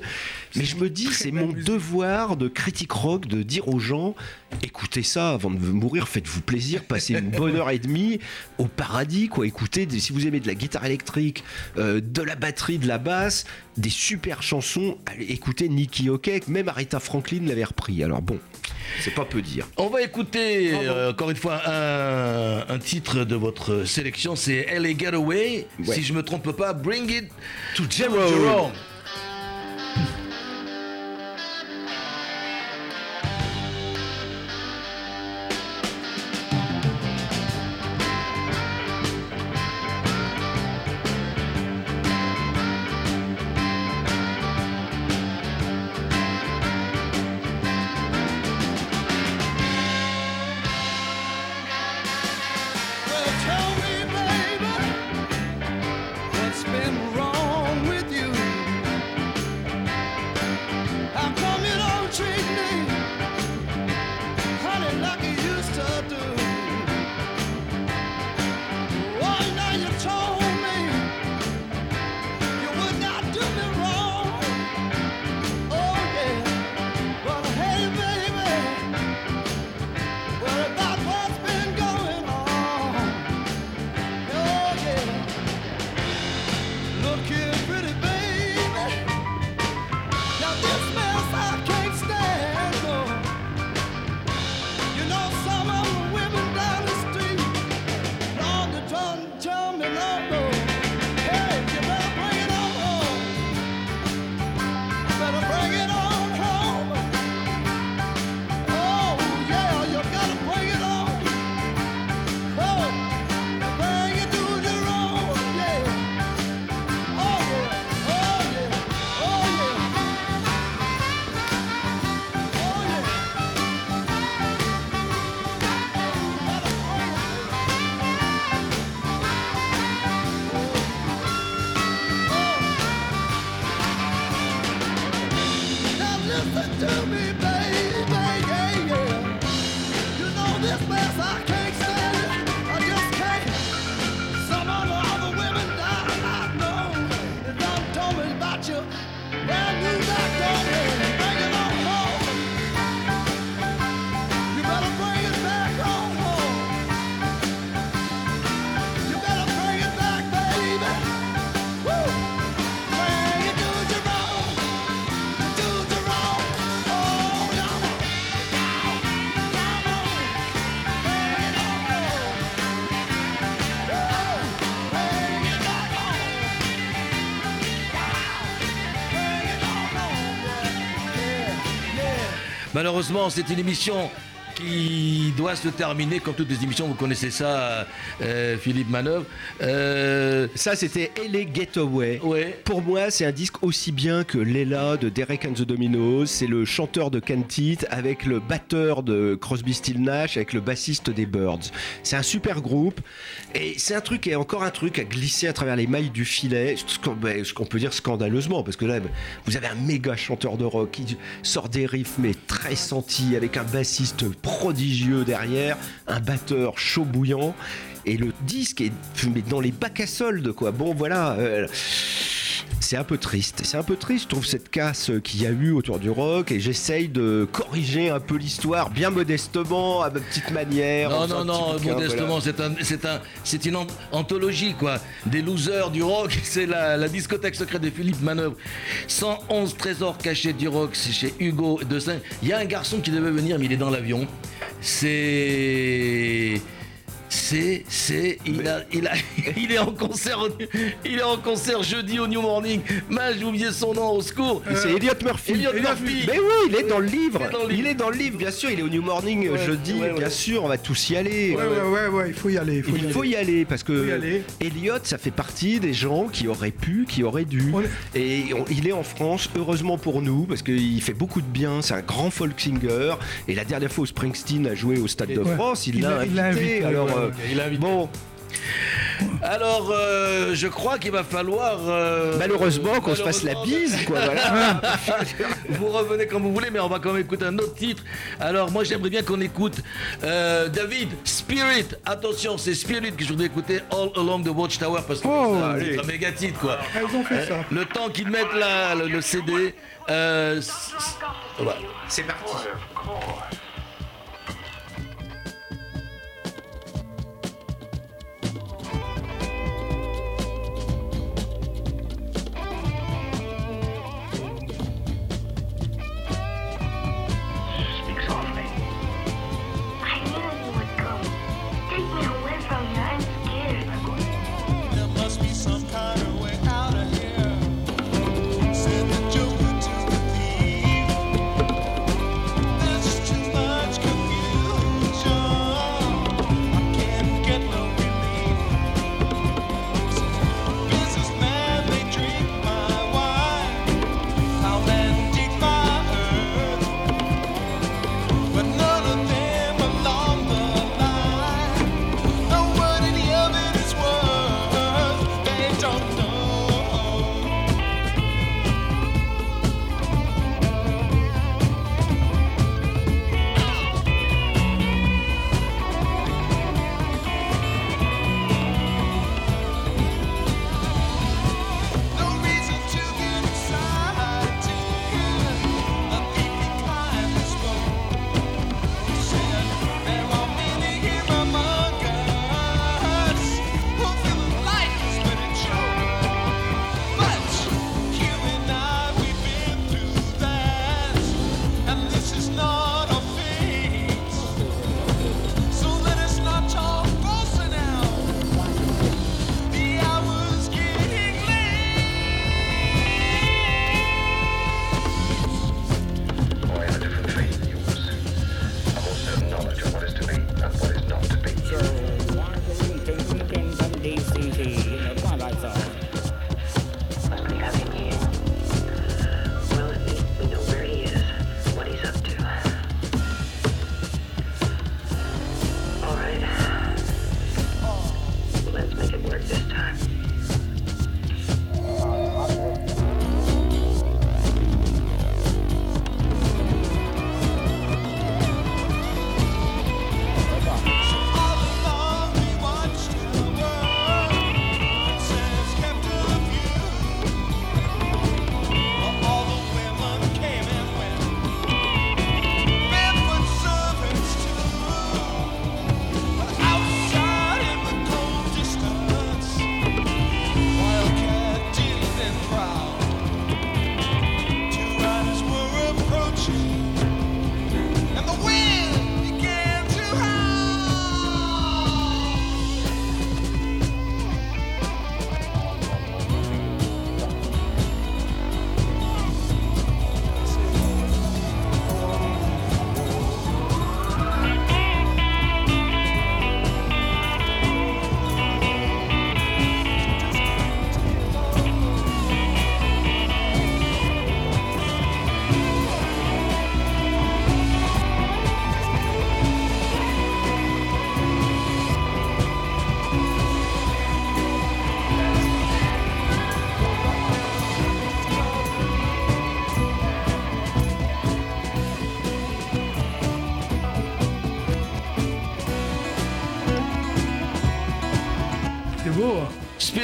mais je me dis, c'est mon musique. devoir de critique rock de dire aux gens, écoutez ça avant de mourir, faites-vous plaisir, passez une bonne heure et demie au paradis, quoi. Écoutez, des- si vous aimez de la guitare électrique, euh, de la batterie, de la basse, des super chansons, allez écoutez Nicky Hokek, même Aretha Franklin l'avait repris. Alors bon, c'est pas peu dire. On va écouter euh, encore une fois un, un titre de votre sélection, c'est LA Getaway. Ouais. Si je me trompe pas, Bring It To to Jerome. Listen to me, baby, Malheureusement, c'est une émission qui doit se terminer, comme toutes les émissions, vous connaissez ça, euh, Philippe Manœuvre. Euh, Ça, c'était LA Getaway. Ouais. Pour moi, c'est un disque aussi bien que Leila de Derek and the Dominos. C'est le chanteur de Cantit avec le batteur de Crosby, Still Nash, avec le bassiste des Birds. C'est un super groupe. Et c'est un truc, et encore un truc à glisser à travers les mailles du filet. Ce qu'on ben, peut dire scandaleusement, parce que là, vous avez un méga chanteur de rock qui sort des riffs, mais très sentis, avec un bassiste prodigieux derrière, un batteur chaud bouillant. Et le disque est mais dans les bacs à soldes, quoi. Bon, voilà. euh, c'est un peu triste. C'est un peu triste, je trouve, cette casse qu'il y a eu autour du rock. Et j'essaye de corriger un peu l'histoire, bien modestement, à ma petite manière. Non, non, non, bouquin, modestement, voilà. c'est un, c'est un, c'est une an- anthologie, quoi. Des losers du rock, *laughs* c'est la, la discothèque secrète de Philippe Manœuvre. 111 trésors cachés du rock, c'est chez Hugo de Saint. Il y a un garçon qui devait venir, mais il est dans l'avion. C'est. C'est, c'est, il a, il a, *laughs* il est en concert, il est en concert jeudi au New Morning. Mais j'ai oublié son nom, au secours. C'est Elliot Murphy. Elliot Murphy. Mais oui, il est dans le livre. Il est dans le livre. Bien sûr. Il est au New Morning euh, Ouais, jeudi, ouais, ouais. bien sûr. On va tous y aller. Ouais, ouais, ouais, il faut y aller. Il faut y Il aller. faut y aller parce que aller. Elliot, ça fait partie des gens qui auraient pu, qui auraient dû. Et on- il est en France, heureusement pour nous, parce qu'il fait beaucoup de bien. C'est un grand folk singer. Et la dernière fois où Springsteen a joué au Stade de. France, il l'a l'a- il l'a invité. invité, Alors, ouais, ouais. Il a invité. bon, Alors, euh, je crois qu'il va falloir. euh, malheureusement qu'on se fasse la malheureusement, bise, quoi. Voilà. *laughs* Vous revenez quand vous voulez, mais on va quand même écouter un autre titre. Alors, moi, j'aimerais bien qu'on écoute euh, David Spirit. Attention, c'est Spirit que je voudrais écouter All Along the Watchtower parce que Oh, c'est un allez. titre, un méga titre, quoi. Ah, ils ont fait ça. Le temps qu'ils mettent là, le, le CD. euh, voilà. C'est parti.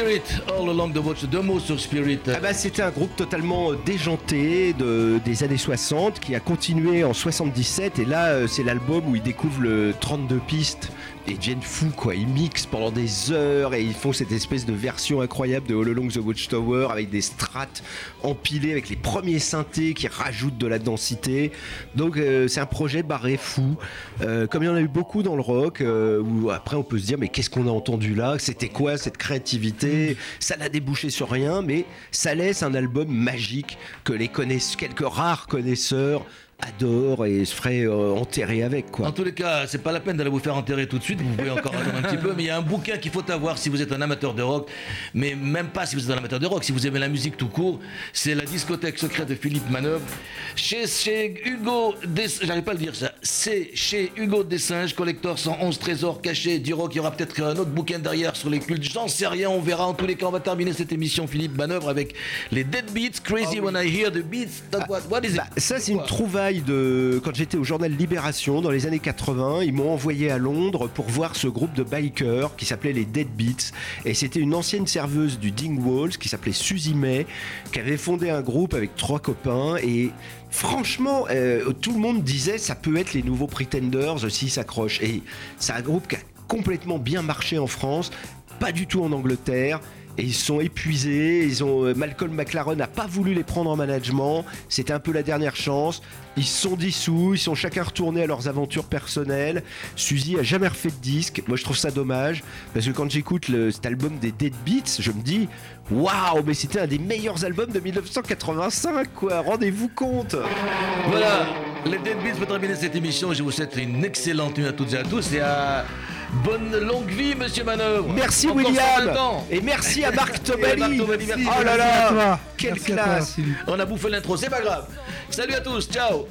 Spirit, mots sur Spirit. Ah bah, C'était un groupe totalement déjanté de, des années 60 qui a continué en 77 et là euh, c'est l'album où il découvre le 32 pistes et deviennent fous quoi. Ils mixent pendant des heures et ils font cette espèce de version incroyable de All Along the Watchtower avec des strates empilées avec les premiers synthés qui rajoutent de la densité. Donc euh, c'est un projet barré fou. Euh, comme il y en a eu beaucoup dans le rock, euh, où après on peut se dire mais qu'est-ce qu'on a entendu là? C'était quoi cette créativité? Ça n'a débouché sur rien, mais ça laisse un album magique que les connaisseurs, quelques rares connaisseurs adorent et se feraient euh, enterrer avec quoi. En tous les cas, c'est pas la peine d'aller vous faire enterrer tout de suite. Vous pouvez encore attendre un petit peu, mais il y a un bouquin qu'il faut avoir si vous êtes un amateur de rock, mais même pas si vous êtes un amateur de rock. Si vous aimez la musique tout court, c'est la discothèque secrète de Philippe Manœuvre chez, chez Hugo. Des... J'arrive pas à le dire ça. C'est chez Hugo Dessinges, collector 111 trésors cachés du rock. Il y aura peut-être un autre bouquin derrière sur les cultes. J'en sais rien. On verra. En tous les cas, on va terminer cette émission Philippe Manœuvre avec les Dead Beats. Crazy when I hear the beats. That what, what is it? Bah, ça, c'est une Quoi? De. Quand j'étais au journal Libération dans les années 80, ils m'ont envoyé à Londres pour voir ce groupe de bikers qui s'appelait les Dead Beats. Et c'était une ancienne serveuse du Dingwalls qui s'appelait Suzy May, qui avait fondé un groupe avec trois copains. Et franchement, euh, tout le monde disait ça peut être les nouveaux Pretenders s'ils s'accrochent. Et c'est un groupe qui a complètement bien marché en France, pas du tout en Angleterre. Et ils sont épuisés. Ils ont euh, Malcolm McLaren n'a pas voulu les prendre en management. C'était un peu la dernière chance. Ils sont dissous. Ils sont chacun retournés à leurs aventures personnelles. Suzy a jamais refait de disque. Moi, je trouve ça dommage parce que quand j'écoute cet album des Dead Beats, je me dis waouh, mais c'était un des meilleurs albums de 1985, quoi. Rendez-vous compte. Voilà, les Dead Beats pour terminer cette émission. Je vous souhaite une excellente nuit à toutes et à tous et à bonne longue vie, monsieur Manœuvre. Merci Encore 120 William et merci à Marc *laughs* Tobali. Oh là là, quelle Merci à toi, classe. On a bouffé l'intro, c'est pas grave. Salut à tous, ciao.